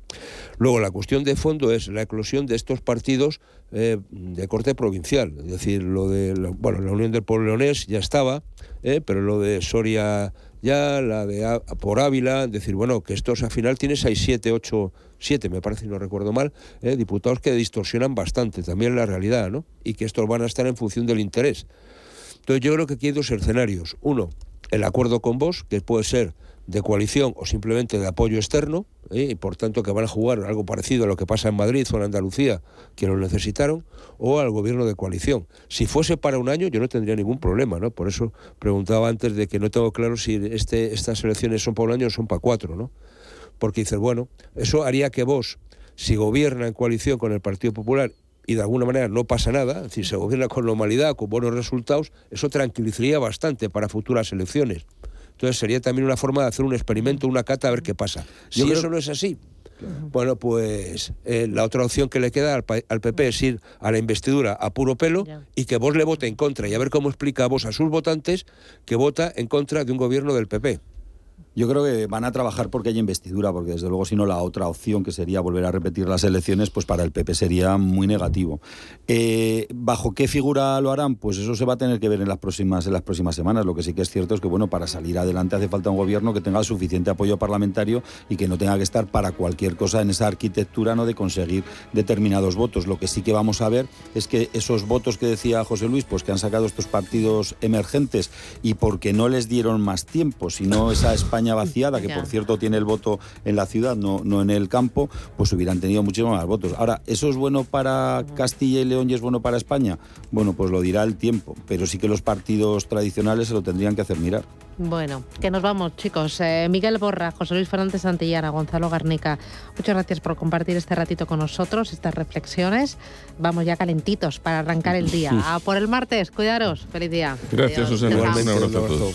Luego, la cuestión de fondo es la eclosión de estos partidos eh, de corte provincial. Es decir, lo de la, bueno, la Unión del Pueblo Leonés ya estaba, pero lo de Soria ya, la de por Ávila, decir, bueno, que estos al final tiene 6, 7, 8, 7, me parece, si no recuerdo mal, ¿eh? diputados que distorsionan bastante también la realidad, ¿no? Y que estos van a estar en función del interés. Entonces yo creo que aquí hay dos escenarios. Uno, el acuerdo con vos, que puede ser de coalición o simplemente de apoyo externo, ¿eh? y por tanto que van a jugar algo parecido a lo que pasa en Madrid o en Andalucía, que lo necesitaron, o al gobierno de coalición. Si fuese para un año, yo no tendría ningún problema, ¿no? Por eso preguntaba antes de que no tengo claro si este, estas elecciones son para un año o son para cuatro, ¿no? Porque dices, bueno, eso haría que vos, si gobierna en coalición con el Partido Popular y de alguna manera no pasa nada, si se gobierna con normalidad, con buenos resultados, eso tranquilizaría bastante para futuras elecciones. Entonces sería también una forma de hacer un experimento, una cata, a ver qué pasa. Si eso no es así, bueno, pues eh, la otra opción que le queda al, al, PP es ir a la investidura a puro pelo y que vos le vote en contra y a ver cómo explica a vos a sus votantes que vota en contra de un gobierno del PP. Yo creo que van a trabajar porque hay investidura, porque desde luego si no la otra opción que sería volver a repetir las elecciones, pues para el PP sería muy negativo. Eh, ¿Bajo qué figura lo harán? Pues eso se va a tener que ver en las próximas en las próximas semanas. Lo que sí que es cierto es que bueno, para salir adelante hace falta un gobierno que tenga suficiente apoyo parlamentario y que no tenga que estar para cualquier cosa en esa arquitectura no de conseguir determinados votos. Lo que sí que vamos a ver es que esos votos que decía José Luis, pues que han sacado estos partidos emergentes y porque no les dieron más tiempo, sino esa España vaciada, que por cierto tiene el voto en la ciudad, no, no en el campo, pues hubieran tenido muchísimos más votos. Ahora, ¿eso es bueno para Castilla y León y es bueno para España? Bueno, pues lo dirá el tiempo, pero sí que los partidos tradicionales se lo tendrían que hacer mirar. Bueno, que nos vamos, chicos. Eh, Miguel Borra, José Luis Fernández Santillana, Gonzalo Garnica, muchas gracias por compartir este ratito con nosotros, estas reflexiones. Vamos ya calentitos para arrancar el día. [LAUGHS] A por el martes, cuidaros. Feliz día. Gracias, Susana. Un abrazo a todos.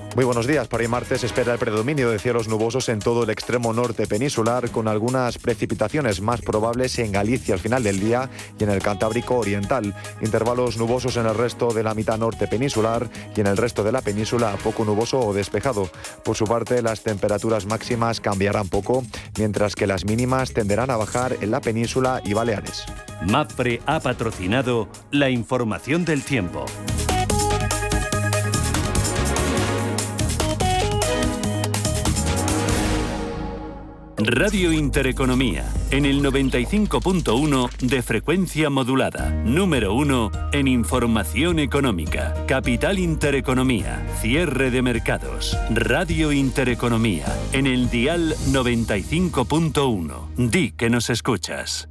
Muy buenos días. Para hoy martes espera el predominio de cielos nubosos en todo el extremo norte peninsular, con algunas precipitaciones más probables en Galicia al final del día y en el Cantábrico Oriental. Intervalos nubosos en el resto de la mitad norte peninsular y en el resto de la península poco nuboso o despejado. Por su parte, las temperaturas máximas cambiarán poco, mientras que las mínimas tenderán a bajar en la península y Baleares. MAPRE ha patrocinado la información del tiempo. Radio Intereconomía, en el 95.1 de frecuencia modulada, número 1 en información económica, Capital Intereconomía, cierre de mercados, Radio Intereconomía, en el dial 95.1. Di que nos escuchas.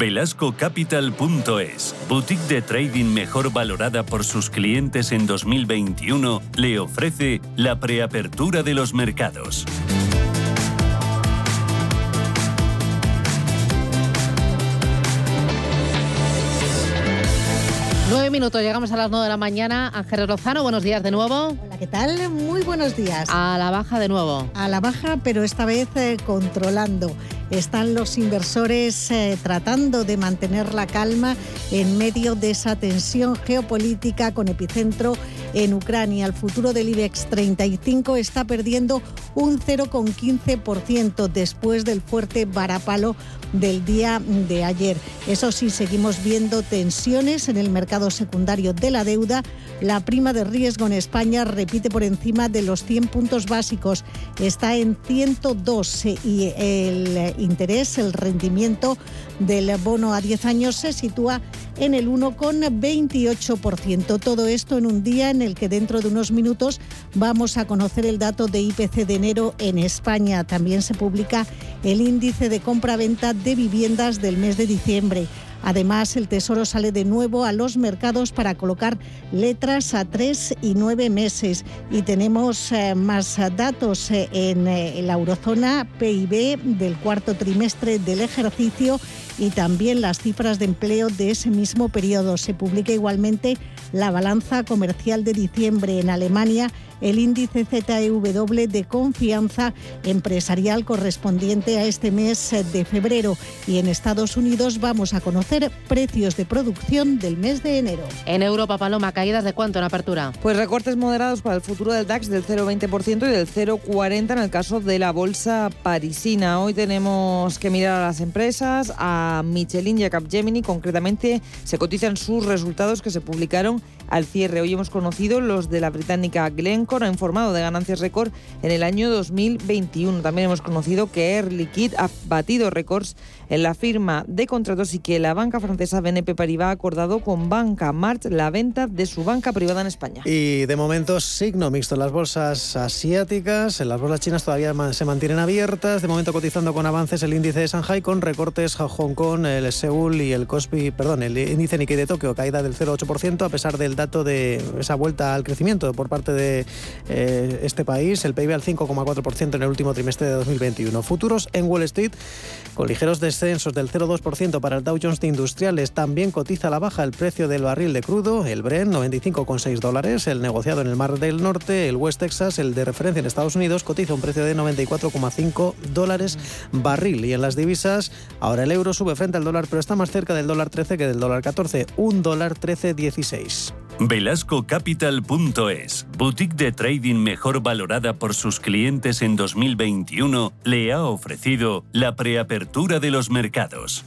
VelascoCapital.es, boutique de trading mejor valorada por sus clientes en 2021, le ofrece la preapertura de los mercados. Nueve minutos, llegamos a las nueve de la mañana. Ángeles Lozano, buenos días de nuevo. Hola, ¿qué tal? Muy buenos días. A la baja de nuevo. A la baja, pero esta vez eh, controlando. Están los inversores eh, tratando de mantener la calma en medio de esa tensión geopolítica con epicentro en Ucrania. El futuro del IBEX 35 está perdiendo un 0,15% después del fuerte varapalo del día de ayer. Eso sí, seguimos viendo tensiones en el mercado secundario de la deuda. La prima de riesgo en España repite por encima de los 100 puntos básicos. Está en 102 y el interés, el rendimiento del bono a 10 años se sitúa en el 1,28%. Todo esto en un día en el que dentro de unos minutos vamos a conocer el dato de IPC de enero en España. También se publica el índice de compra-venta de viviendas del mes de diciembre. Además, el Tesoro sale de nuevo a los mercados para colocar letras a tres y nueve meses. Y tenemos eh, más datos eh, en, eh, en la eurozona, PIB del cuarto trimestre del ejercicio y también las cifras de empleo de ese mismo periodo. Se publica igualmente la balanza comercial de diciembre en Alemania el índice ZEW de confianza empresarial correspondiente a este mes de febrero. Y en Estados Unidos vamos a conocer precios de producción del mes de enero. En Europa, Paloma, caídas de cuánto en apertura? Pues recortes moderados para el futuro del DAX del 0,20% y del 0,40% en el caso de la bolsa parisina. Hoy tenemos que mirar a las empresas, a Michelin y a Capgemini. Concretamente, se cotizan sus resultados que se publicaron al cierre. Hoy hemos conocido los de la británica Glencore, ha informado de ganancias récord en el año 2021. También hemos conocido que Air Liquide ha batido récords en la firma de contratos y que la banca francesa BNP Paribas ha acordado con Banca March la venta de su banca privada en España. Y de momento signo mixto en las bolsas asiáticas, en las bolsas chinas todavía se mantienen abiertas, de momento cotizando con avances el índice de Shanghai con recortes a Hong Kong, el Seúl y el Kospi, perdón, el índice Nikkei de Tokio caída del 0,8% a pesar del dato de esa vuelta al crecimiento por parte de eh, este país, el PIB al 5,4% en el último trimestre de 2021. Futuros en Wall Street con ligeros descensos del 0,2% para el Dow Jones de Industriales. También cotiza a la baja el precio del barril de crudo, el Brent 95,6 dólares, el negociado en el Mar del Norte, el West Texas, el de referencia en Estados Unidos, cotiza un precio de 94,5 dólares barril. Y en las divisas, ahora el euro sube frente al dólar, pero está más cerca del dólar 13 que del dólar 14, un dólar 13,16. Velascocapital.es, boutique de trading mejor valorada por sus clientes en 2021, le ha ofrecido la preapertura de los mercados.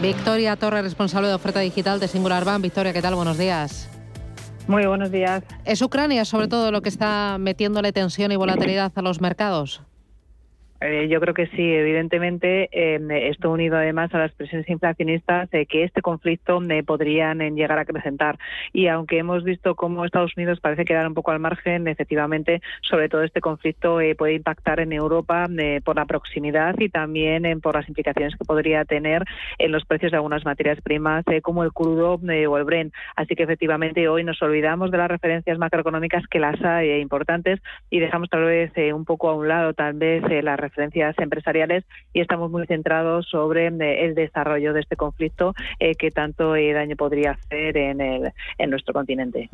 Victoria Torre, responsable de oferta digital de Singular Bank. Victoria, ¿qué tal? Buenos días. Muy buenos días. ¿Es Ucrania sobre todo lo que está metiéndole tensión y volatilidad a los mercados? Eh, yo creo que sí, evidentemente, eh, esto unido además a las presiones inflacionistas eh, que este conflicto eh, podrían llegar a acrecentar. Y aunque hemos visto cómo Estados Unidos parece quedar un poco al margen, efectivamente, sobre todo este conflicto puede impactar en Europa por la proximidad y también por las implicaciones que podría tener en los precios de algunas materias primas como el crudo o el Brent. Así que efectivamente hoy nos olvidamos de las referencias macroeconómicas que las hay importantes y dejamos tal vez un poco a un lado tal vez las referencias empresariales y estamos muy centrados sobre eh, el desarrollo de este conflicto eh, que tanto eh, daño podría hacer en, el, en nuestro continente.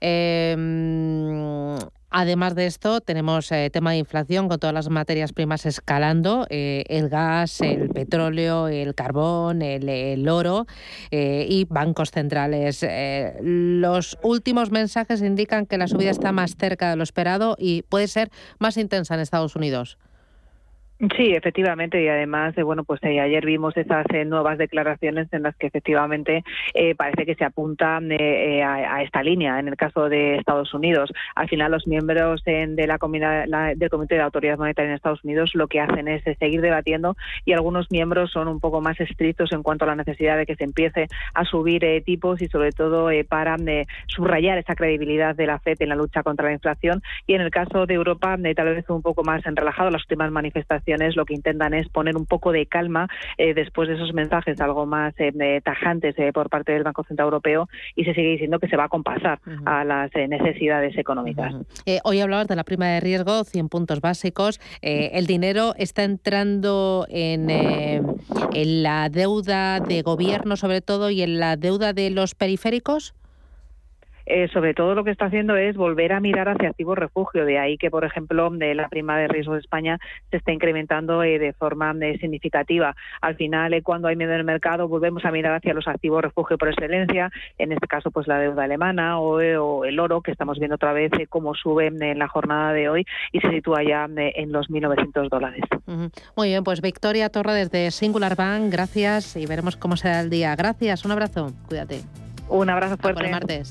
Em, además de esto, tenemos tema de inflación con todas las materias primas escalando, el gas, el petróleo, el carbón, el, oro y bancos centrales. los últimos mensajes indican que la subida está más cerca de lo esperado y puede ser más intensa en Estados Unidos. Sí, efectivamente, y además, eh, bueno, pues eh, ayer vimos esas eh, nuevas declaraciones en las que efectivamente parece que se apunta a, esta línea. En el caso de Estados Unidos, al final los miembros de la, del Comité de Autoridad Monetaria en Estados Unidos lo que hacen es seguir debatiendo y algunos miembros son un poco más estrictos en cuanto a la necesidad de que se empiece a subir tipos y sobre todo para subrayar esa credibilidad de la FED en la lucha contra la inflación. Y en el caso de Europa, tal vez un poco más en relajado las últimas manifestaciones lo que intentan es poner un poco de calma eh, después de esos mensajes algo más eh, tajantes eh, por parte del Banco Central Europeo y se sigue diciendo que se va a compasar a las necesidades económicas. hoy hablabas de la prima de riesgo, 100 puntos básicos. el dinero está entrando en, en la deuda de gobierno sobre todo y en la deuda de los periféricos. Eh, sobre todo lo que está haciendo es volver a mirar hacia activos refugio. De ahí que, por ejemplo, de la prima de riesgo de España se está incrementando eh, de forma eh, significativa. Al final, cuando hay miedo en el mercado, volvemos a mirar hacia los activos refugio por excelencia, en este caso, pues la deuda alemana o, el oro, que estamos viendo otra vez cómo sube en la jornada de hoy y se sitúa ya en los 1.900 dólares. Muy bien, pues Victoria Torre desde Singular Bank, gracias y veremos cómo será el día. Gracias, un abrazo, cuídate. Un abrazo fuerte. Hasta el martes.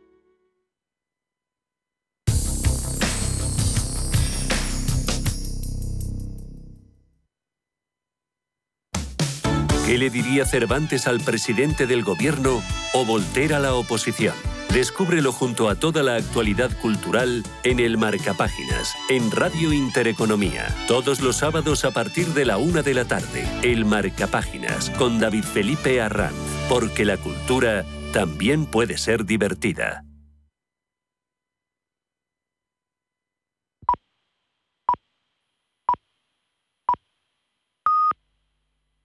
¿Qué le diría Cervantes al presidente del gobierno o Volter a la oposición? Descúbrelo junto a toda la actualidad cultural en el Marcapáginas, en Radio Intereconomía. Todos los sábados a partir de la una de la tarde. El Marcapáginas con David Felipe Arranz. Porque la cultura también puede ser divertida.